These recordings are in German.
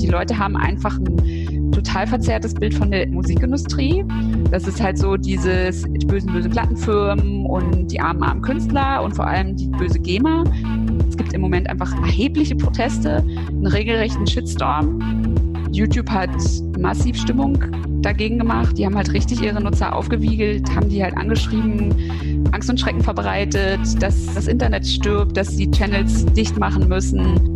Die Leute haben einfach ein total verzerrtes Bild von der Musikindustrie. Das ist halt so dieses die bösen, böse Plattenfirmen und die armen, armen Künstler und vor allem die böse GEMA. Es gibt im Moment einfach erhebliche Proteste, einen regelrechten Shitstorm. YouTube hat massiv Stimmung dagegen gemacht. Die haben halt richtig ihre Nutzer aufgewiegelt, haben die halt angeschrieben, Angst und Schrecken verbreitet, dass das Internet stirbt, dass sie Channels dicht machen müssen.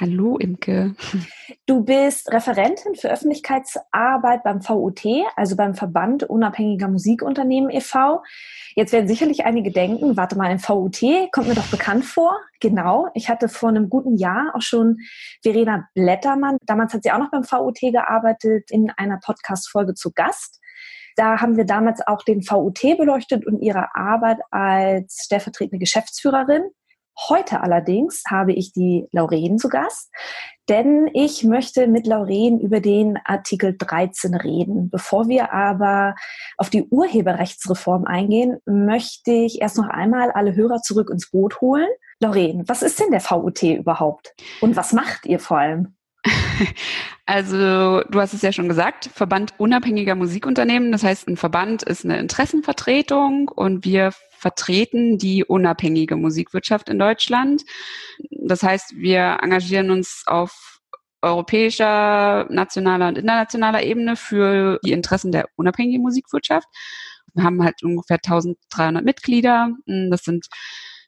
Hallo Imke. Du bist Referentin für Öffentlichkeitsarbeit beim VUT, also beim Verband Unabhängiger Musikunternehmen e.V. Jetzt werden sicherlich einige denken, warte mal, ein VUT kommt mir doch bekannt vor. Genau, ich hatte vor einem guten Jahr auch schon Verena Blättermann, damals hat sie auch noch beim VUT gearbeitet, in einer Podcast-Folge zu Gast. Da haben wir damals auch den VUT beleuchtet und ihre Arbeit als stellvertretende Geschäftsführerin. Heute allerdings habe ich die Lauren zu Gast, denn ich möchte mit Lauren über den Artikel 13 reden. Bevor wir aber auf die Urheberrechtsreform eingehen, möchte ich erst noch einmal alle Hörer zurück ins Boot holen. Lauren, was ist denn der VUT überhaupt? Und was macht ihr vor allem? Also, du hast es ja schon gesagt, Verband unabhängiger Musikunternehmen. Das heißt, ein Verband ist eine Interessenvertretung und wir vertreten die unabhängige Musikwirtschaft in Deutschland. Das heißt, wir engagieren uns auf europäischer, nationaler und internationaler Ebene für die Interessen der unabhängigen Musikwirtschaft. Wir haben halt ungefähr 1300 Mitglieder. Das sind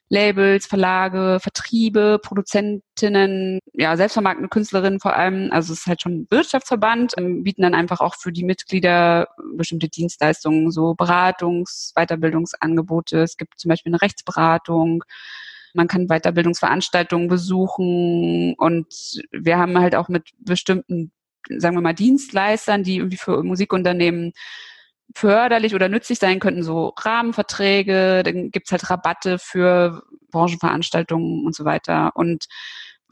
Labels, Verlage, Vertriebe, Produzentinnen, ja, selbstvermarktende Künstlerinnen vor allem. Also es ist halt schon ein Wirtschaftsverband, bieten dann einfach auch für die Mitglieder bestimmte Dienstleistungen, so Beratungs-, Weiterbildungsangebote. Es gibt zum Beispiel eine Rechtsberatung. Man kann Weiterbildungsveranstaltungen besuchen und wir haben halt auch mit bestimmten, sagen wir mal, Dienstleistern, die irgendwie für Musikunternehmen förderlich oder nützlich sein könnten, so Rahmenverträge, dann gibt's halt Rabatte für Branchenveranstaltungen und so weiter. Und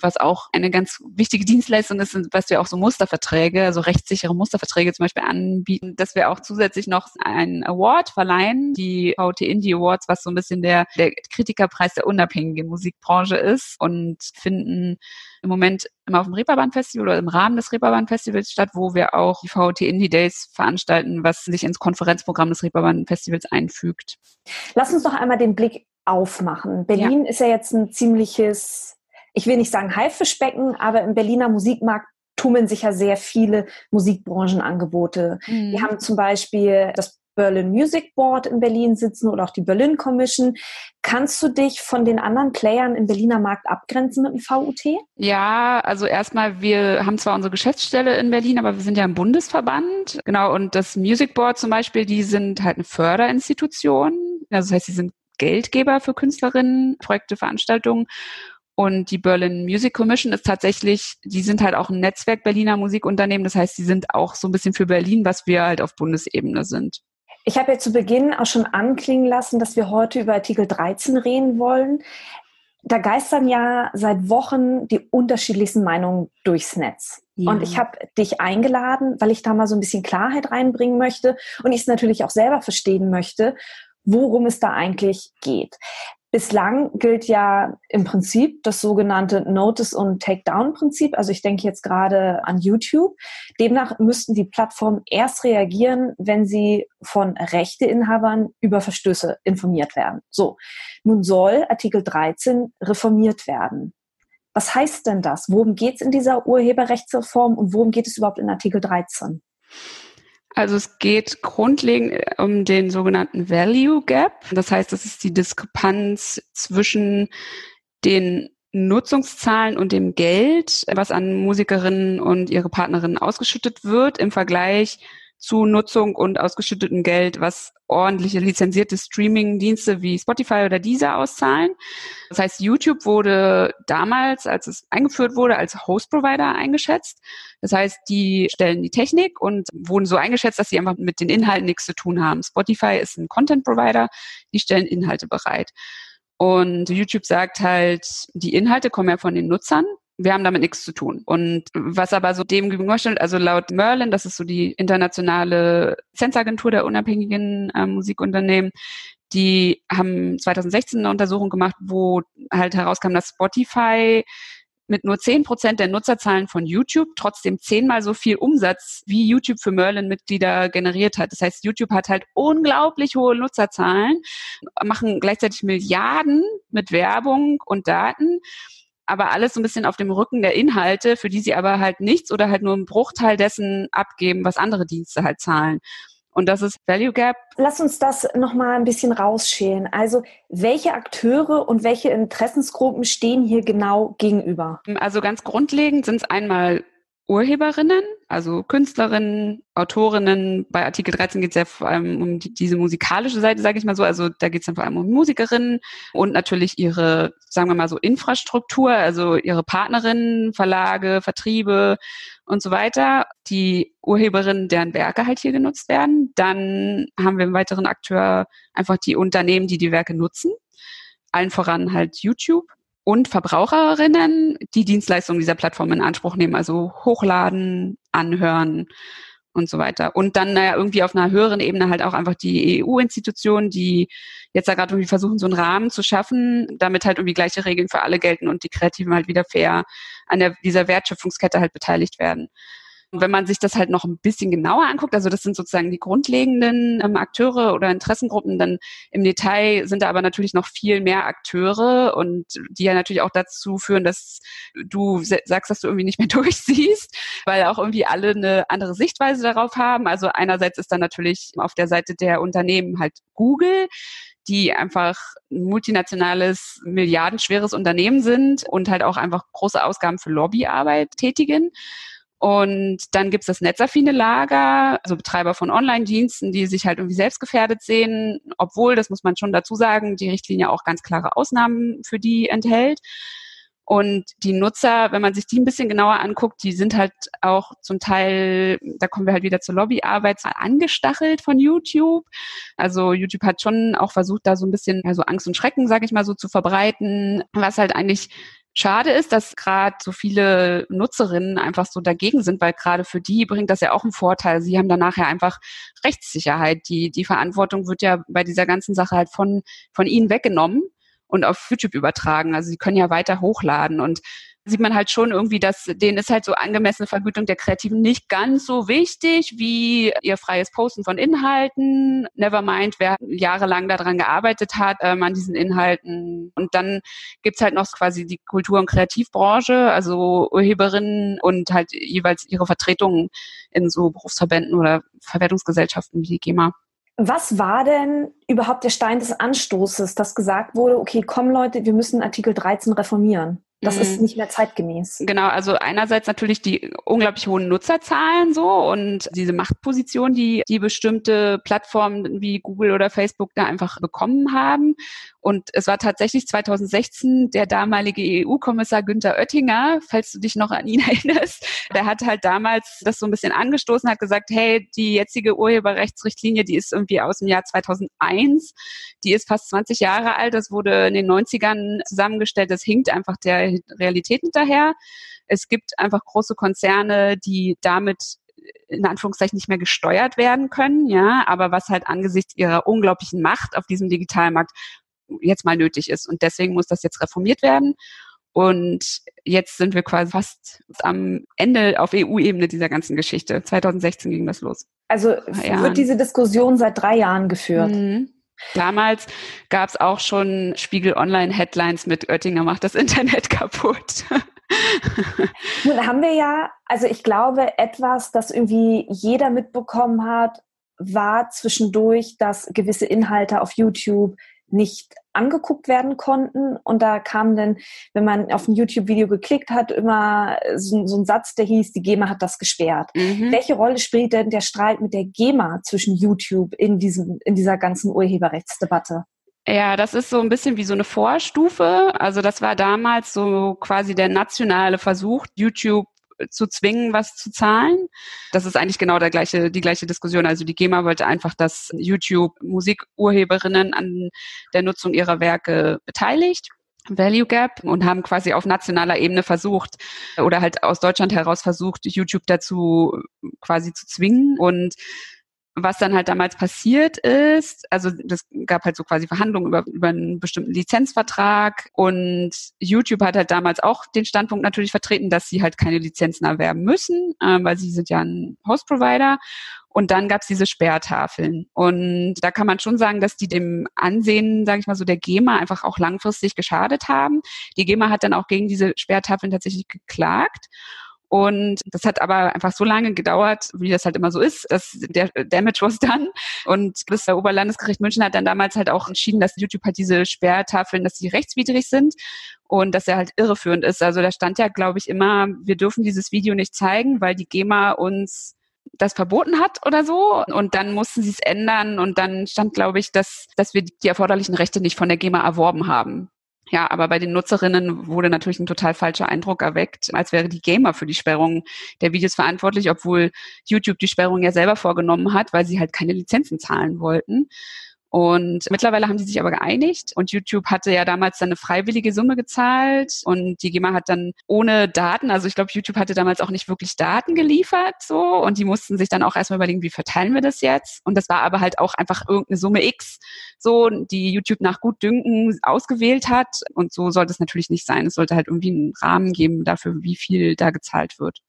was auch eine ganz wichtige Dienstleistung ist, was wir auch so Musterverträge, also rechtssichere Musterverträge zum Beispiel anbieten, dass wir auch zusätzlich noch einen Award verleihen, die VT Indie Awards, was so ein bisschen der, der Kritikerpreis der unabhängigen Musikbranche ist und finden im Moment immer auf dem Reeperbahn Festival oder im Rahmen des Reeperbahn Festivals statt, wo wir auch die VT Indie Days veranstalten, was sich ins Konferenzprogramm des Reeperbahn Festivals einfügt. Lass uns noch einmal den Blick aufmachen. Berlin ja. ist ja jetzt ein ziemliches ich will nicht sagen Haifischbecken, aber im Berliner Musikmarkt tummeln sich ja sehr viele Musikbranchenangebote. Mhm. Wir haben zum Beispiel das Berlin Music Board in Berlin sitzen oder auch die Berlin Commission. Kannst du dich von den anderen Playern im Berliner Markt abgrenzen mit dem VUT? Ja, also erstmal, wir haben zwar unsere Geschäftsstelle in Berlin, aber wir sind ja ein Bundesverband. Genau, und das Music Board zum Beispiel, die sind halt eine Förderinstitution. Also das heißt, sie sind Geldgeber für Künstlerinnen, Projekte, Veranstaltungen. Und die Berlin Music Commission ist tatsächlich, die sind halt auch ein Netzwerk Berliner Musikunternehmen. Das heißt, die sind auch so ein bisschen für Berlin, was wir halt auf Bundesebene sind. Ich habe ja zu Beginn auch schon anklingen lassen, dass wir heute über Artikel 13 reden wollen. Da geistern ja seit Wochen die unterschiedlichsten Meinungen durchs Netz. Ja. Und ich habe dich eingeladen, weil ich da mal so ein bisschen Klarheit reinbringen möchte und ich es natürlich auch selber verstehen möchte, worum es da eigentlich geht. Bislang gilt ja im Prinzip das sogenannte Notice- und Takedown-Prinzip. Also ich denke jetzt gerade an YouTube. Demnach müssten die Plattformen erst reagieren, wenn sie von Rechteinhabern über Verstöße informiert werden. So, nun soll Artikel 13 reformiert werden. Was heißt denn das? Worum geht es in dieser Urheberrechtsreform und worum geht es überhaupt in Artikel 13? Also es geht grundlegend um den sogenannten Value Gap. Das heißt, das ist die Diskrepanz zwischen den Nutzungszahlen und dem Geld, was an Musikerinnen und ihre Partnerinnen ausgeschüttet wird, im Vergleich zu Nutzung und ausgeschüttetem Geld, was ordentliche lizenzierte Streaming-Dienste wie Spotify oder Deezer auszahlen. Das heißt, YouTube wurde damals, als es eingeführt wurde, als Host-Provider eingeschätzt. Das heißt, die stellen die Technik und wurden so eingeschätzt, dass sie einfach mit den Inhalten nichts zu tun haben. Spotify ist ein Content-Provider, die stellen Inhalte bereit. Und YouTube sagt halt, die Inhalte kommen ja von den Nutzern wir haben damit nichts zu tun. Und was aber so dem gegenüberstellt, also laut Merlin, das ist so die internationale Zensagentur der unabhängigen äh, Musikunternehmen, die haben 2016 eine Untersuchung gemacht, wo halt herauskam, dass Spotify mit nur zehn Prozent der Nutzerzahlen von YouTube trotzdem zehnmal so viel Umsatz wie YouTube für Merlin-Mitglieder generiert hat. Das heißt, YouTube hat halt unglaublich hohe Nutzerzahlen, machen gleichzeitig Milliarden mit Werbung und Daten aber alles so ein bisschen auf dem Rücken der Inhalte, für die sie aber halt nichts oder halt nur einen Bruchteil dessen abgeben, was andere Dienste halt zahlen. Und das ist Value Gap. Lass uns das nochmal ein bisschen rausschälen. Also, welche Akteure und welche Interessensgruppen stehen hier genau gegenüber? Also ganz grundlegend sind es einmal Urheberinnen, also Künstlerinnen, Autorinnen. Bei Artikel 13 geht es ja vor allem um die, diese musikalische Seite, sage ich mal so. Also da geht es dann vor allem um Musikerinnen und natürlich ihre, sagen wir mal so, Infrastruktur, also ihre Partnerinnen, Verlage, Vertriebe und so weiter. Die Urheberinnen, deren Werke halt hier genutzt werden. Dann haben wir einen weiteren Akteur einfach die Unternehmen, die die Werke nutzen. Allen voran halt YouTube und Verbraucherinnen, die Dienstleistungen dieser Plattform in Anspruch nehmen, also hochladen, anhören und so weiter. Und dann naja, irgendwie auf einer höheren Ebene halt auch einfach die EU-Institutionen, die jetzt da gerade irgendwie versuchen, so einen Rahmen zu schaffen, damit halt irgendwie gleiche Regeln für alle gelten und die Kreativen halt wieder fair an der, dieser Wertschöpfungskette halt beteiligt werden. Und wenn man sich das halt noch ein bisschen genauer anguckt, also das sind sozusagen die grundlegenden ähm, Akteure oder Interessengruppen, dann im Detail sind da aber natürlich noch viel mehr Akteure und die ja natürlich auch dazu führen, dass du sagst, dass du irgendwie nicht mehr durchsiehst, weil auch irgendwie alle eine andere Sichtweise darauf haben. Also einerseits ist dann natürlich auf der Seite der Unternehmen halt Google, die einfach ein multinationales, milliardenschweres Unternehmen sind und halt auch einfach große Ausgaben für Lobbyarbeit tätigen. Und dann gibt's das netzaffine Lager, also Betreiber von Online-Diensten, die sich halt irgendwie selbst gefährdet sehen, obwohl, das muss man schon dazu sagen, die Richtlinie auch ganz klare Ausnahmen für die enthält. Und die Nutzer, wenn man sich die ein bisschen genauer anguckt, die sind halt auch zum Teil, da kommen wir halt wieder zur Lobbyarbeit, angestachelt von YouTube. Also YouTube hat schon auch versucht, da so ein bisschen also Angst und Schrecken, sage ich mal so, zu verbreiten, was halt eigentlich Schade ist, dass gerade so viele Nutzerinnen einfach so dagegen sind, weil gerade für die bringt das ja auch einen Vorteil. Sie haben dann nachher einfach Rechtssicherheit. Die, die Verantwortung wird ja bei dieser ganzen Sache halt von, von ihnen weggenommen und auf YouTube übertragen. Also sie können ja weiter hochladen und sieht man halt schon irgendwie, dass denen ist halt so angemessene Vergütung der Kreativen nicht ganz so wichtig wie ihr freies Posten von Inhalten. Nevermind, wer jahrelang daran gearbeitet hat, ähm, an diesen Inhalten. Und dann gibt's halt noch quasi die Kultur- und Kreativbranche, also Urheberinnen und halt jeweils ihre Vertretungen in so Berufsverbänden oder Verwertungsgesellschaften wie die GEMA. Was war denn überhaupt der Stein des Anstoßes, dass gesagt wurde, okay, komm Leute, wir müssen Artikel 13 reformieren? Das mhm. ist nicht mehr zeitgemäß. Genau, also einerseits natürlich die unglaublich hohen Nutzerzahlen so und diese Machtposition, die die bestimmte Plattformen wie Google oder Facebook da einfach bekommen haben. Und es war tatsächlich 2016 der damalige EU-Kommissar Günther Oettinger, falls du dich noch an ihn erinnerst, der hat halt damals das so ein bisschen angestoßen, hat gesagt, hey, die jetzige Urheberrechtsrichtlinie, die ist irgendwie aus dem Jahr 2001, die ist fast 20 Jahre alt, das wurde in den 90ern zusammengestellt, das hinkt einfach der Realität hinterher. Es gibt einfach große Konzerne, die damit in Anführungszeichen nicht mehr gesteuert werden können, ja, aber was halt angesichts ihrer unglaublichen Macht auf diesem Digitalmarkt jetzt mal nötig ist. Und deswegen muss das jetzt reformiert werden. Und jetzt sind wir quasi fast am Ende auf EU-Ebene dieser ganzen Geschichte. 2016 ging das los. Also wird diese Diskussion seit drei Jahren geführt. Mhm. Damals gab es auch schon Spiegel Online Headlines mit Oettinger macht das Internet kaputt. Nun haben wir ja, also ich glaube, etwas, das irgendwie jeder mitbekommen hat, war zwischendurch, dass gewisse Inhalte auf YouTube nicht angeguckt werden konnten. Und da kam dann, wenn man auf ein YouTube-Video geklickt hat, immer so, so, ein Satz, der hieß, die GEMA hat das gesperrt. Mhm. Welche Rolle spielt denn der Streit mit der GEMA zwischen YouTube in, diesem, in dieser ganzen Urheberrechtsdebatte? Ja, das ist so ein bisschen wie so eine Vorstufe. Also das war damals so quasi der nationale Versuch, YouTube zu zwingen, was zu zahlen. Das ist eigentlich genau der gleiche, die gleiche Diskussion. Also die GEMA wollte einfach, dass YouTube Musikurheberinnen an der Nutzung ihrer Werke beteiligt. Value Gap und haben quasi auf nationaler Ebene versucht oder halt aus Deutschland heraus versucht, YouTube dazu quasi zu zwingen und was dann halt damals passiert ist, also das gab halt so quasi Verhandlungen über, über einen bestimmten Lizenzvertrag und YouTube hat halt damals auch den Standpunkt natürlich vertreten, dass sie halt keine Lizenzen erwerben müssen, äh, weil sie sind ja ein Host-Provider. Und dann gab es diese Sperrtafeln. Und da kann man schon sagen, dass die dem Ansehen, sage ich mal so, der GEMA einfach auch langfristig geschadet haben. Die GEMA hat dann auch gegen diese Sperrtafeln tatsächlich geklagt. Und das hat aber einfach so lange gedauert, wie das halt immer so ist, dass der Damage was done. Und das Oberlandesgericht München hat dann damals halt auch entschieden, dass YouTube halt diese Sperrtafeln, dass die rechtswidrig sind und dass er halt irreführend ist. Also da stand ja, glaube ich, immer, wir dürfen dieses Video nicht zeigen, weil die GEMA uns das verboten hat oder so. Und dann mussten sie es ändern und dann stand, glaube ich, dass, dass wir die erforderlichen Rechte nicht von der GEMA erworben haben. Ja, aber bei den Nutzerinnen wurde natürlich ein total falscher Eindruck erweckt, als wäre die Gamer für die Sperrung der Videos verantwortlich, obwohl YouTube die Sperrung ja selber vorgenommen hat, weil sie halt keine Lizenzen zahlen wollten. Und mittlerweile haben sie sich aber geeinigt und YouTube hatte ja damals dann eine freiwillige Summe gezahlt und die GEMA hat dann ohne Daten, also ich glaube, YouTube hatte damals auch nicht wirklich Daten geliefert so und die mussten sich dann auch erstmal überlegen, wie verteilen wir das jetzt? Und das war aber halt auch einfach irgendeine Summe X, so, die YouTube nach Gutdünken ausgewählt hat und so sollte es natürlich nicht sein. Es sollte halt irgendwie einen Rahmen geben dafür, wie viel da gezahlt wird.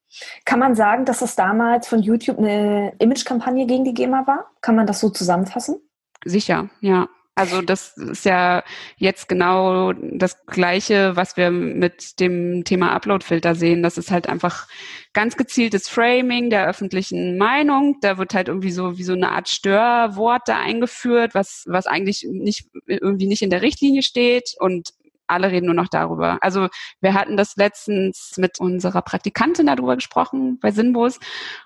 Kann man sagen, dass es damals von YouTube eine Imagekampagne gegen die GEMA war? Kann man das so zusammenfassen? Sicher, ja. Also das ist ja jetzt genau das Gleiche, was wir mit dem Thema Uploadfilter sehen. Das ist halt einfach ganz gezieltes Framing der öffentlichen Meinung. Da wird halt irgendwie so wie so eine Art Störwort da eingeführt, was, was eigentlich nicht, irgendwie nicht in der Richtlinie steht. Und alle reden nur noch darüber. Also wir hatten das letztens mit unserer Praktikantin darüber gesprochen bei Sinnbus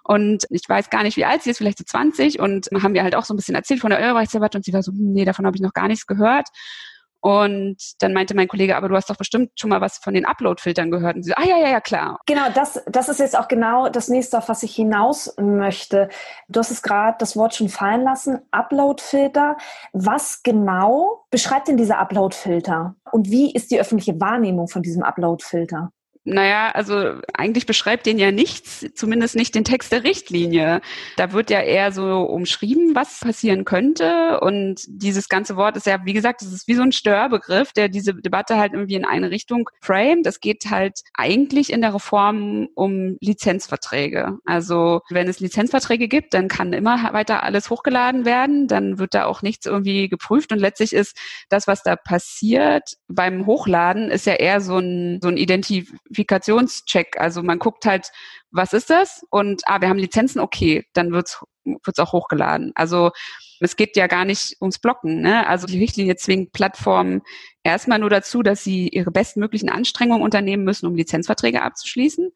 und ich weiß gar nicht, wie alt sie ist, vielleicht so 20 und haben wir halt auch so ein bisschen erzählt von der Urheberrechtsdebatte und sie war so, hm, nee, davon habe ich noch gar nichts gehört. Und dann meinte mein Kollege, aber du hast doch bestimmt schon mal was von den Upload-Filtern gehört. Und sie so, ah ja, ja, ja, klar. Genau, das, das ist jetzt auch genau das nächste, auf was ich hinaus möchte. Du hast es gerade das Wort schon fallen lassen, Upload-Filter. Was genau beschreibt denn dieser Upload-Filter? Und wie ist die öffentliche Wahrnehmung von diesem Upload-Filter? Naja, also eigentlich beschreibt den ja nichts, zumindest nicht den Text der Richtlinie. Da wird ja eher so umschrieben, was passieren könnte. Und dieses ganze Wort ist ja, wie gesagt, es ist wie so ein Störbegriff, der diese Debatte halt irgendwie in eine Richtung framet. Es geht halt eigentlich in der Reform um Lizenzverträge. Also wenn es Lizenzverträge gibt, dann kann immer weiter alles hochgeladen werden. Dann wird da auch nichts irgendwie geprüft. Und letztlich ist das, was da passiert beim Hochladen, ist ja eher so ein, so ein Identif Verifikationscheck. Also man guckt halt, was ist das? Und ah, wir haben Lizenzen, okay, dann wird's wird's auch hochgeladen. Also es geht ja gar nicht ums Blocken. Ne? Also die Richtlinie zwingt Plattformen erstmal nur dazu, dass sie ihre bestmöglichen Anstrengungen unternehmen müssen, um Lizenzverträge abzuschließen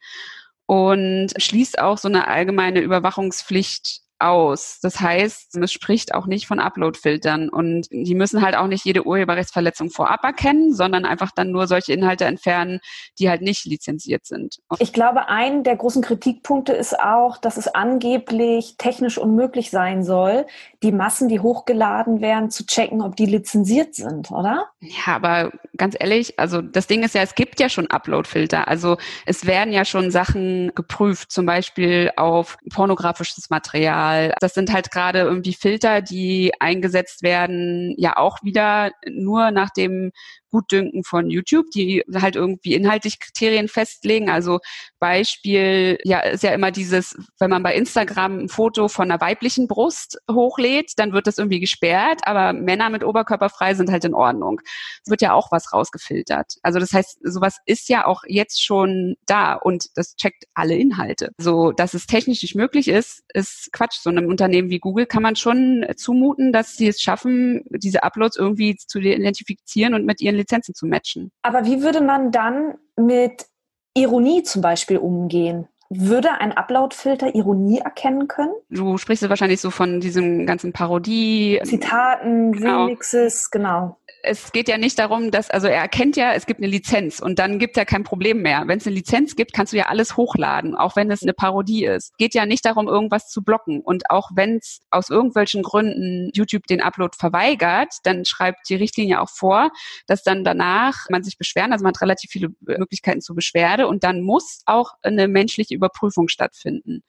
und schließt auch so eine allgemeine Überwachungspflicht aus. Das heißt, es spricht auch nicht von Upload-Filtern und die müssen halt auch nicht jede Urheberrechtsverletzung vorab erkennen, sondern einfach dann nur solche Inhalte entfernen, die halt nicht lizenziert sind. Ich glaube, ein der großen Kritikpunkte ist auch, dass es angeblich technisch unmöglich sein soll, die Massen, die hochgeladen werden, zu checken, ob die lizenziert sind, oder? Ja, aber ganz ehrlich, also das Ding ist ja, es gibt ja schon Upload-Filter. Also es werden ja schon Sachen geprüft, zum Beispiel auf pornografisches Material Material. Das sind halt gerade irgendwie Filter, die eingesetzt werden, ja auch wieder nur nach dem Gutdünken von YouTube, die halt irgendwie inhaltlich Kriterien festlegen. Also Beispiel, ja, ist ja immer dieses, wenn man bei Instagram ein Foto von einer weiblichen Brust hochlädt, dann wird das irgendwie gesperrt, aber Männer mit Oberkörper sind halt in Ordnung. Es wird ja auch was rausgefiltert. Also das heißt, sowas ist ja auch jetzt schon da und das checkt alle Inhalte. So, dass es technisch nicht möglich ist, ist Quatsch. So einem Unternehmen wie Google kann man schon zumuten, dass sie es schaffen, diese Uploads irgendwie zu identifizieren und mit ihren Lizenzen zu matchen. Aber wie würde man dann mit Ironie zum Beispiel umgehen? Würde ein Upload-Filter Ironie erkennen können? Du sprichst wahrscheinlich so von diesem ganzen Parodie. Zitaten, genau. Remixes, genau es geht ja nicht darum, dass, also er erkennt ja, es gibt eine Lizenz und dann gibt er kein Problem mehr. Wenn es eine Lizenz gibt, kannst du ja alles hochladen, auch wenn es eine Parodie ist. Geht ja nicht darum, irgendwas zu blocken. Und auch wenn es aus irgendwelchen Gründen YouTube den Upload verweigert, dann schreibt die Richtlinie auch vor, dass dann danach man sich beschweren, also man hat relativ viele Möglichkeiten zur Beschwerde und dann muss auch eine menschliche Überprüfung stattfinden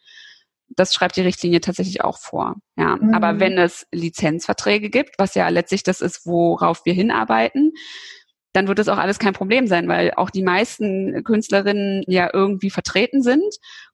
das schreibt die Richtlinie tatsächlich auch vor. Ja, mhm. aber wenn es Lizenzverträge gibt, was ja letztlich das ist, worauf wir hinarbeiten, dann wird es auch alles kein Problem sein, weil auch die meisten Künstlerinnen ja irgendwie vertreten sind.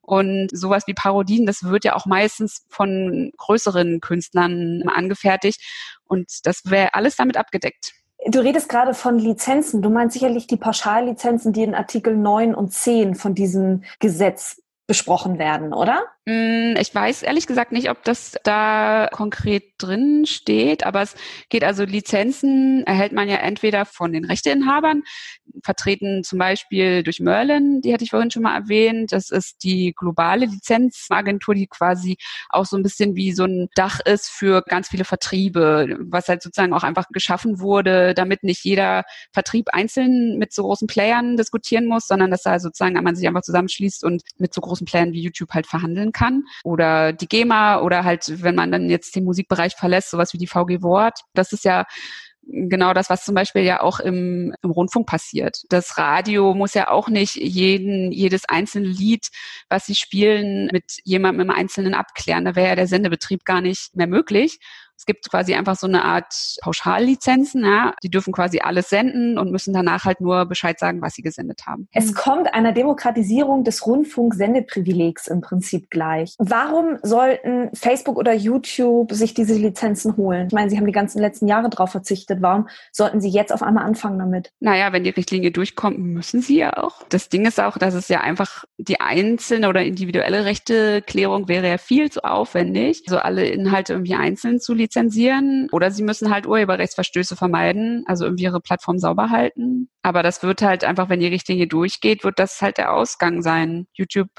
Und sowas wie Parodien, das wird ja auch meistens von größeren Künstlern angefertigt. Und das wäre alles damit abgedeckt. Du redest gerade von Lizenzen. Du meinst sicherlich die Pauschallizenzen, die in Artikel 9 und 10 von diesem Gesetz besprochen werden, oder? Mm, ich weiß ehrlich gesagt nicht, ob das da konkret drin steht, aber es geht also Lizenzen erhält man ja entweder von den Rechteinhabern, vertreten zum Beispiel durch Merlin, die hatte ich vorhin schon mal erwähnt. Das ist die globale Lizenzagentur, die quasi auch so ein bisschen wie so ein Dach ist für ganz viele Vertriebe, was halt sozusagen auch einfach geschaffen wurde, damit nicht jeder Vertrieb einzeln mit so großen Playern diskutieren muss, sondern dass da sozusagen man sich einfach zusammenschließt und mit so großen Playern wie YouTube halt verhandeln kann. Oder die GEMA oder halt, wenn man dann jetzt den Musikbereich verlässt, sowas wie die VG Wort. Das ist ja genau das, was zum Beispiel ja auch im, im Rundfunk passiert. Das Radio muss ja auch nicht jeden, jedes einzelne Lied, was sie spielen, mit jemandem im Einzelnen abklären. Da wäre ja der Sendebetrieb gar nicht mehr möglich. Es gibt quasi einfach so eine Art Pauschallizenzen, ja. Die dürfen quasi alles senden und müssen danach halt nur Bescheid sagen, was sie gesendet haben. Es kommt einer Demokratisierung des Rundfunksendeprivilegs im Prinzip gleich. Warum sollten Facebook oder YouTube sich diese Lizenzen holen? Ich meine, sie haben die ganzen letzten Jahre darauf verzichtet. Warum sollten sie jetzt auf einmal anfangen damit? Naja, wenn die Richtlinie durchkommt, müssen sie ja auch. Das Ding ist auch, dass es ja einfach die einzelne oder individuelle Rechteklärung wäre ja viel zu aufwendig, so alle Inhalte irgendwie einzeln zu lizenzieren lizenzieren oder sie müssen halt Urheberrechtsverstöße vermeiden, also irgendwie ihre Plattform sauber halten. Aber das wird halt einfach, wenn die Richtlinie durchgeht, wird das halt der Ausgang sein. YouTube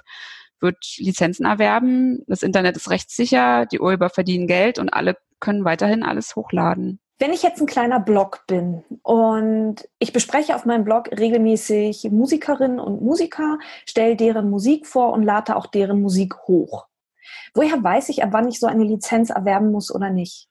wird Lizenzen erwerben, das Internet ist rechtssicher, die Urheber verdienen Geld und alle können weiterhin alles hochladen. Wenn ich jetzt ein kleiner Blog bin und ich bespreche auf meinem Blog regelmäßig Musikerinnen und Musiker, stelle deren Musik vor und lade auch deren Musik hoch. Woher weiß ich, ab wann ich so eine Lizenz erwerben muss oder nicht?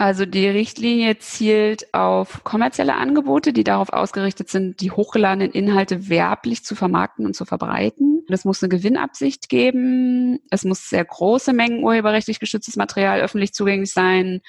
Also die Richtlinie zielt auf kommerzielle Angebote, die darauf ausgerichtet sind, die hochgeladenen Inhalte werblich zu vermarkten und zu verbreiten. Es muss eine Gewinnabsicht geben. Es muss sehr große Mengen urheberrechtlich geschütztes Material öffentlich zugänglich sein.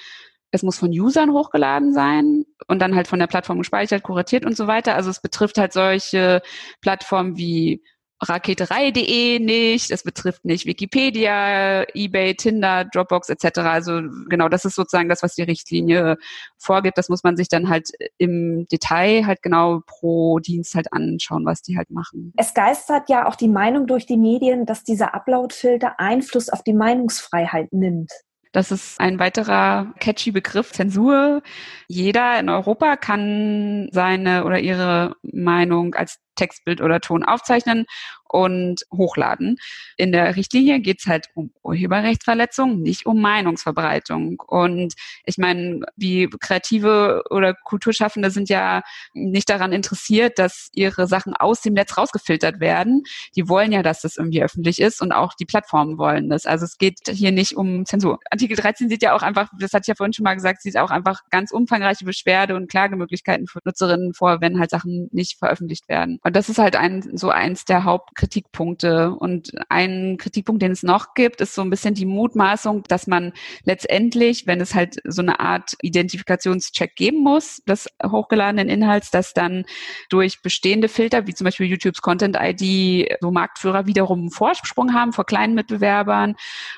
Es muss von Usern hochgeladen sein und dann halt von der Plattform gespeichert, kuratiert und so weiter. Also es betrifft halt solche Plattformen wie raketerei.de nicht, es betrifft nicht Wikipedia, eBay, Tinder, Dropbox etc. Also genau, das ist sozusagen das, was die Richtlinie vorgibt. Das muss man sich dann halt im Detail halt genau pro Dienst halt anschauen, was die halt machen. Es geistert ja auch die Meinung durch die Medien, dass dieser Upload-Filter Einfluss auf die Meinungsfreiheit nimmt. Das ist ein weiterer catchy Begriff, Zensur. Jeder in Europa kann seine oder ihre Meinung als Textbild oder Ton aufzeichnen und hochladen. In der Richtlinie geht es halt um Urheberrechtsverletzung, nicht um Meinungsverbreitung. Und ich meine, wie Kreative oder Kulturschaffende sind ja nicht daran interessiert, dass ihre Sachen aus dem Netz rausgefiltert werden. Die wollen ja, dass das irgendwie öffentlich ist und auch die Plattformen wollen das. Also es geht hier nicht um Zensur. Artikel 13 sieht ja auch einfach, das hatte ich ja vorhin schon mal gesagt, sieht auch einfach ganz umfangreiche Beschwerde und Klagemöglichkeiten für Nutzerinnen vor, wenn halt Sachen nicht veröffentlicht werden Und das ist halt ein, so eins der Hauptkritikpunkte. Und ein Kritikpunkt, den es noch gibt, ist so ein bisschen die Mutmaßung, dass man letztendlich, wenn es halt so eine Art Identifikationscheck geben muss, des hochgeladenen Inhalts, dass dann durch bestehende Filter, wie zum Beispiel YouTubes Content ID, so Marktführer wiederum einen Vorsprung haben vor kleinen Mitbewerbern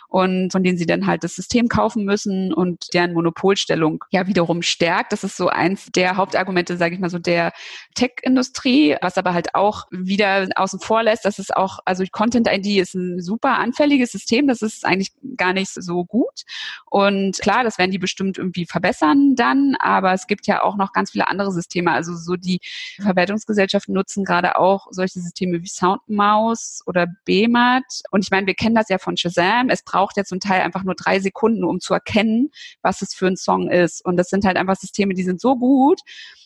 und von denen sie dann halt das System kaufen müssen und deren Monopolstellung ja wiederum stärkt. Das ist so eins der Hauptargumente, sage ich mal so, der Tech-Industrie, was aber halt auch wieder außen vor lässt, dass es auch, also Content ID ist ein super anfälliges System, das ist eigentlich gar nicht so gut. Und klar, das werden die bestimmt irgendwie verbessern dann, aber es gibt ja auch noch ganz viele andere Systeme. Also so die Verwertungsgesellschaften nutzen gerade auch solche Systeme wie Soundmaus oder BMAT. Und ich meine, wir kennen das ja von Shazam. Es braucht ja zum Teil einfach nur drei Sekunden, um zu erkennen, was es für ein Song ist. Und das sind halt einfach Systeme, die sind so gut,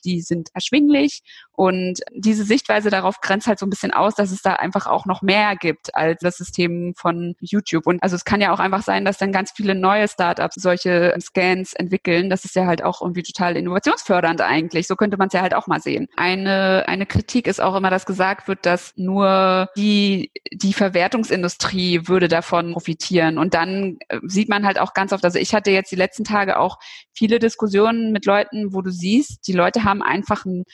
die sind erschwinglich und diese Sichtweise darauf grenzt halt so ein bisschen aus, dass es da einfach auch noch mehr gibt als das System von YouTube. Und also es kann ja auch einfach sein, dass dann ganz viele neue Startups solche Scans entwickeln. Das ist ja halt auch irgendwie total innovationsfördernd eigentlich. So könnte man es ja halt auch mal sehen. Eine, eine Kritik ist auch immer, dass gesagt wird, dass nur die, die Verwertungsindustrie würde davon profitieren. Und dann äh, sieht man halt auch ganz oft, also ich hatte jetzt die letzten Tage auch viele Diskussionen mit Leuten, wo du siehst, die Leute haben einfach ein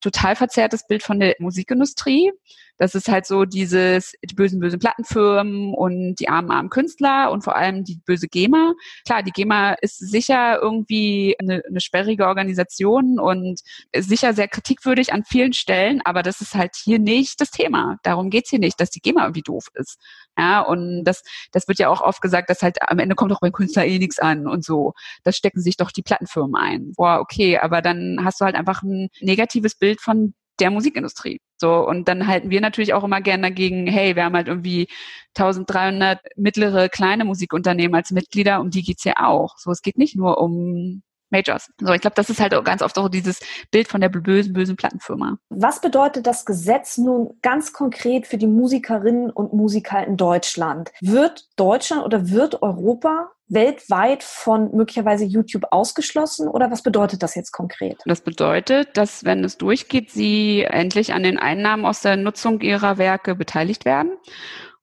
total verzerrtes Bild von der Musikindustrie. Das ist halt so dieses, die bösen, bösen Plattenfirmen und die armen, armen Künstler und vor allem die böse GEMA. Klar, die GEMA ist sicher irgendwie eine, eine sperrige Organisation und sicher sehr kritikwürdig an vielen Stellen, aber das ist halt hier nicht das Thema. Darum geht's hier nicht, dass die GEMA irgendwie doof ist. Ja, und das, das wird ja auch oft gesagt, dass halt am Ende kommt doch beim Künstler eh nichts an und so. Das stecken sich doch die Plattenfirmen ein. Boah, okay, aber dann hast du halt einfach ein negatives Bild von der Musikindustrie. So, und dann halten wir natürlich auch immer gern dagegen, hey, wir haben halt irgendwie 1300 mittlere, kleine Musikunternehmen als Mitglieder, um die geht's ja auch. So, es geht nicht nur um Majors. So, ich glaube, das ist halt auch ganz oft auch dieses Bild von der bösen, bösen Plattenfirma. Was bedeutet das Gesetz nun ganz konkret für die Musikerinnen und Musiker in Deutschland? Wird Deutschland oder wird Europa weltweit von möglicherweise YouTube ausgeschlossen oder was bedeutet das jetzt konkret? Das bedeutet, dass wenn es durchgeht, sie endlich an den Einnahmen aus der Nutzung ihrer Werke beteiligt werden.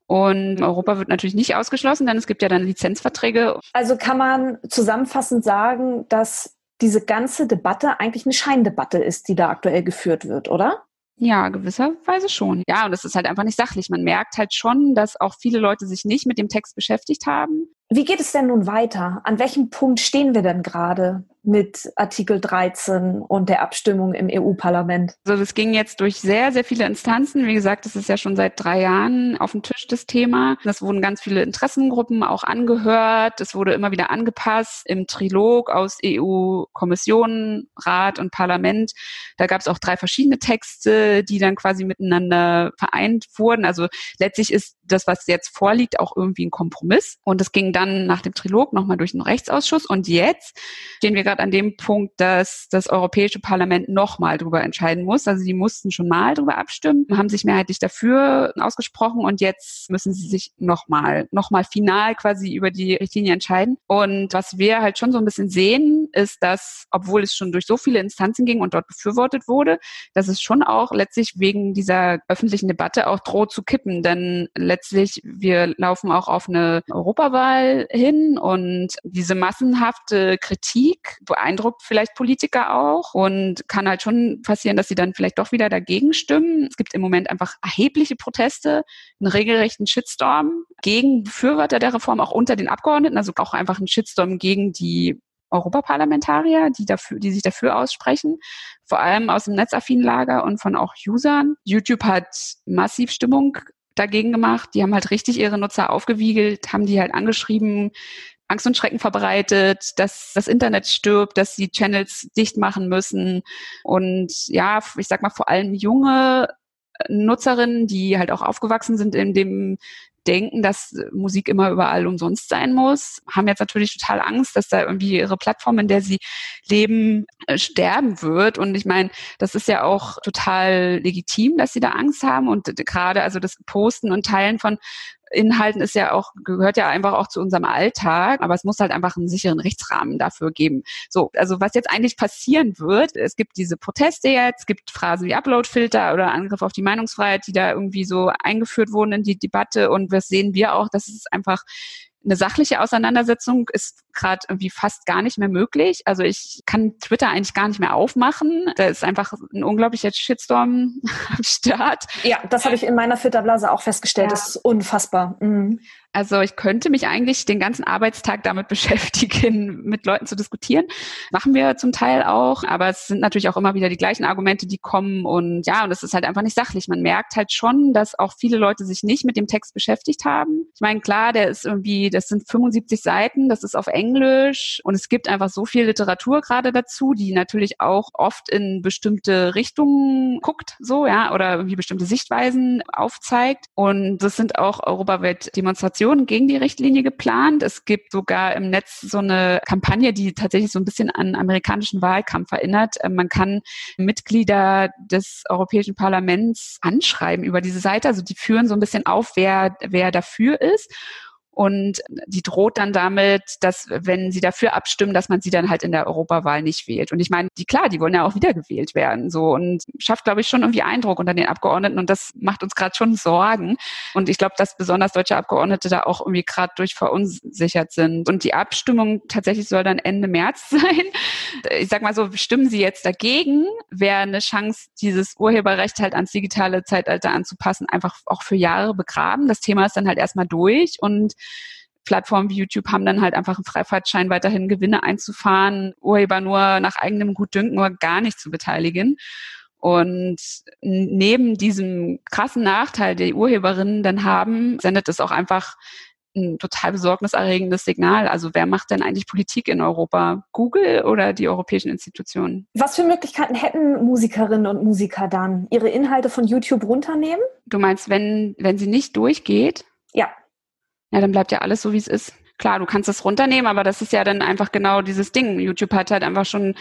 Und Europa wird natürlich nicht ausgeschlossen, denn es gibt ja dann Lizenzverträge. Also kann man zusammenfassend sagen, dass diese ganze Debatte eigentlich eine Scheindebatte ist, die da aktuell geführt wird, oder? Ja, gewisserweise schon. Ja, und es ist halt einfach nicht sachlich. Man merkt halt schon, dass auch viele Leute sich nicht mit dem Text beschäftigt haben. Wie geht es denn nun weiter? An welchem Punkt stehen wir denn gerade? Mit Artikel 13 und der Abstimmung im EU-Parlament? Also das ging jetzt durch sehr, sehr viele Instanzen. Wie gesagt, das ist ja schon seit drei Jahren auf dem Tisch das Thema. Es wurden ganz viele Interessengruppen auch angehört. Es wurde immer wieder angepasst im Trilog aus EU-Kommission, Rat und Parlament. Da gab es auch drei verschiedene Texte, die dann quasi miteinander vereint wurden. Also letztlich ist das, was jetzt vorliegt, auch irgendwie ein Kompromiss. Und es ging dann nach dem Trilog nochmal durch den Rechtsausschuss. Und jetzt stehen wir gerade an dem Punkt, dass das Europäische Parlament nochmal drüber entscheiden muss. Also sie mussten schon mal drüber abstimmen, haben sich mehrheitlich dafür ausgesprochen und jetzt müssen sie sich nochmal, nochmal final quasi über die Richtlinie entscheiden. Und was wir halt schon so ein bisschen sehen, ist, dass, obwohl es schon durch so viele Instanzen ging und dort befürwortet wurde, dass es schon auch letztlich wegen dieser öffentlichen Debatte auch droht zu kippen. Denn letztlich, wir laufen auch auf eine Europawahl hin und diese massenhafte Kritik beeindruckt vielleicht Politiker auch und kann halt schon passieren, dass sie dann vielleicht doch wieder dagegen stimmen. Es gibt im Moment einfach erhebliche Proteste, einen regelrechten Shitstorm gegen Befürworter der Reform, auch unter den Abgeordneten, also auch einfach einen Shitstorm gegen die Europaparlamentarier, die dafür, die sich dafür aussprechen, vor allem aus dem netzaffinen Lager und von auch Usern. YouTube hat massiv Stimmung dagegen gemacht. Die haben halt richtig ihre Nutzer aufgewiegelt, haben die halt angeschrieben, Angst und Schrecken verbreitet, dass das Internet stirbt, dass sie Channels dicht machen müssen. Und ja, ich sag mal vor allem junge Nutzerinnen, die halt auch aufgewachsen sind in dem denken, dass Musik immer überall umsonst sein muss, haben jetzt natürlich total Angst, dass da irgendwie ihre Plattform, in der sie leben, äh, sterben wird. Und ich meine, das ist ja auch total legitim, dass sie da Angst haben. Und gerade also das Posten und Teilen von Inhalten ist ja auch, gehört ja einfach auch zu unserem Alltag, aber es muss halt einfach einen sicheren Rechtsrahmen dafür geben. So, also was jetzt eigentlich passieren wird, es gibt diese Proteste jetzt, es gibt Phrasen wie Uploadfilter oder Angriff auf die Meinungsfreiheit, die da irgendwie so eingeführt wurden in die Debatte und das sehen wir auch, dass es einfach eine sachliche Auseinandersetzung ist gerade irgendwie fast gar nicht mehr möglich. Also ich kann Twitter eigentlich gar nicht mehr aufmachen. Da ist einfach ein unglaublicher Shitstorm am Start. Ja, das habe ich in meiner Twitter-Blase auch festgestellt. Ja. Das ist unfassbar. Mhm. Also ich könnte mich eigentlich den ganzen Arbeitstag damit beschäftigen, mit Leuten zu diskutieren. Machen wir zum Teil auch, aber es sind natürlich auch immer wieder die gleichen Argumente, die kommen und ja, und es ist halt einfach nicht sachlich. Man merkt halt schon, dass auch viele Leute sich nicht mit dem Text beschäftigt haben. Ich meine, klar, der ist irgendwie, das sind 75 Seiten, das ist auf Englisch und es gibt einfach so viel Literatur gerade dazu, die natürlich auch oft in bestimmte Richtungen guckt, so, ja, oder irgendwie bestimmte Sichtweisen aufzeigt. Und das sind auch europaweit Demonstrationen gegen die Richtlinie geplant. Es gibt sogar im Netz so eine Kampagne, die tatsächlich so ein bisschen an amerikanischen Wahlkampf erinnert. Äh, man kann Mitglieder des Europäischen Parlaments anschreiben über diese Seite. Also die führen so ein bisschen auf, wer, wer dafür ist. Und die droht dann damit, dass wenn sie dafür abstimmen, dass man sie dann halt in der Europawahl nicht wählt. Und ich meine, die klar, die wollen ja auch wiedergewählt werden, so und schafft, glaube ich, schon irgendwie Eindruck unter den Abgeordneten. Und das macht uns gerade schon Sorgen. Und ich glaube, dass besonders deutsche Abgeordnete da auch irgendwie gerade durch verunsichert sind. Und die Abstimmung tatsächlich soll dann Ende März sein. Ich sag mal so, stimmen sie jetzt dagegen, wäre eine Chance, dieses Urheberrecht halt ans digitale Zeitalter anzupassen, einfach auch für Jahre begraben. Das Thema ist dann halt erstmal durch und Plattformen wie YouTube haben dann halt einfach einen Freifahrtschein, weiterhin Gewinne einzufahren, Urheber nur nach eigenem Gutdünken oder gar nicht zu beteiligen. Und neben diesem krassen Nachteil, den die Urheberinnen dann haben, sendet es auch einfach ein total besorgniserregendes Signal. Also wer macht denn eigentlich Politik in Europa? Google oder die europäischen Institutionen? Was für Möglichkeiten hätten Musikerinnen und Musiker dann? Ihre Inhalte von YouTube runternehmen? Du meinst, wenn, wenn sie nicht durchgeht? Ja ja, dann bleibt ja alles so, wie es ist. Klar, du kannst es runternehmen, aber das ist ja dann einfach genau dieses Ding. YouTube hat halt einfach schon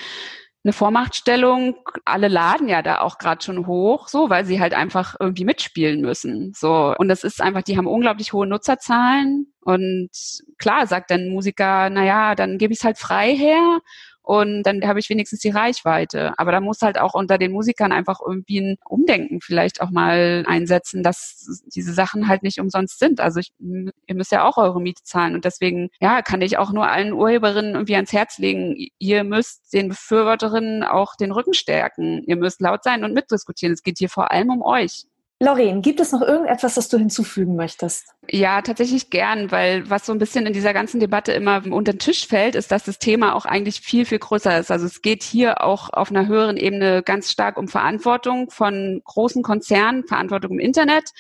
eine Vormachtstellung. Alle laden ja da auch gerade schon hoch, so, weil sie halt einfach irgendwie mitspielen müssen. So. Und das ist einfach, die haben unglaublich hohe Nutzerzahlen. Und klar, sagt dann Musiker, na ja, dann gebe ich es halt frei her und dann habe ich wenigstens die Reichweite. Aber da muss halt auch unter den Musikern einfach irgendwie ein Umdenken vielleicht auch mal einsetzen, dass diese Sachen halt nicht umsonst sind. Also ich, ihr müsst ja auch eure Miete zahlen und deswegen, ja, kann ich auch nur allen Urheberinnen irgendwie ans Herz legen, ihr müsst den Befürworterinnen auch den Rücken stärken. Ihr müsst laut sein und mitdiskutieren. Es geht hier vor allem um euch. Lauren, gibt es noch irgendetwas, das du hinzufügen möchtest? Ja, tatsächlich gern, weil was so ein bisschen in dieser ganzen Debatte immer unter den Tisch fällt, ist, dass das Thema auch eigentlich viel, viel größer ist. Also es geht hier auch auf einer höheren Ebene ganz stark um Verantwortung von großen Konzernen, Verantwortung im Internet.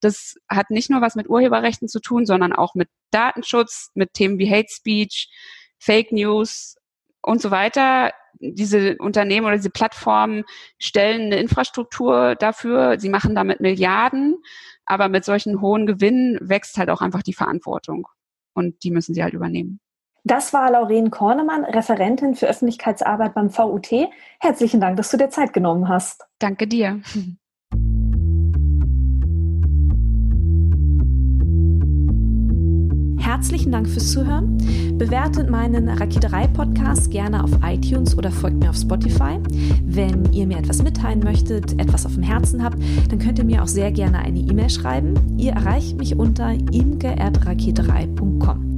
Das hat nicht nur was mit Urheberrechten zu tun, sondern auch mit Datenschutz, mit Themen wie Hate Speech, Fake News, und so weiter. Diese Unternehmen oder diese Plattformen stellen eine Infrastruktur dafür. Sie machen damit Milliarden, aber mit solchen hohen Gewinnen wächst halt auch einfach die Verantwortung. Und die müssen sie halt übernehmen. Das war Lauren Kornemann, Referentin für Öffentlichkeitsarbeit beim VUT. Herzlichen Dank, dass du dir Zeit genommen hast. Danke dir. Herzlichen Dank fürs Zuhören. Bewertet meinen Raketerei-Podcast gerne auf iTunes oder folgt mir auf Spotify. Wenn ihr mir etwas mitteilen möchtet, etwas auf dem Herzen habt, dann könnt ihr mir auch sehr gerne eine E-Mail schreiben. Ihr erreicht mich unter imge.raketerei.com.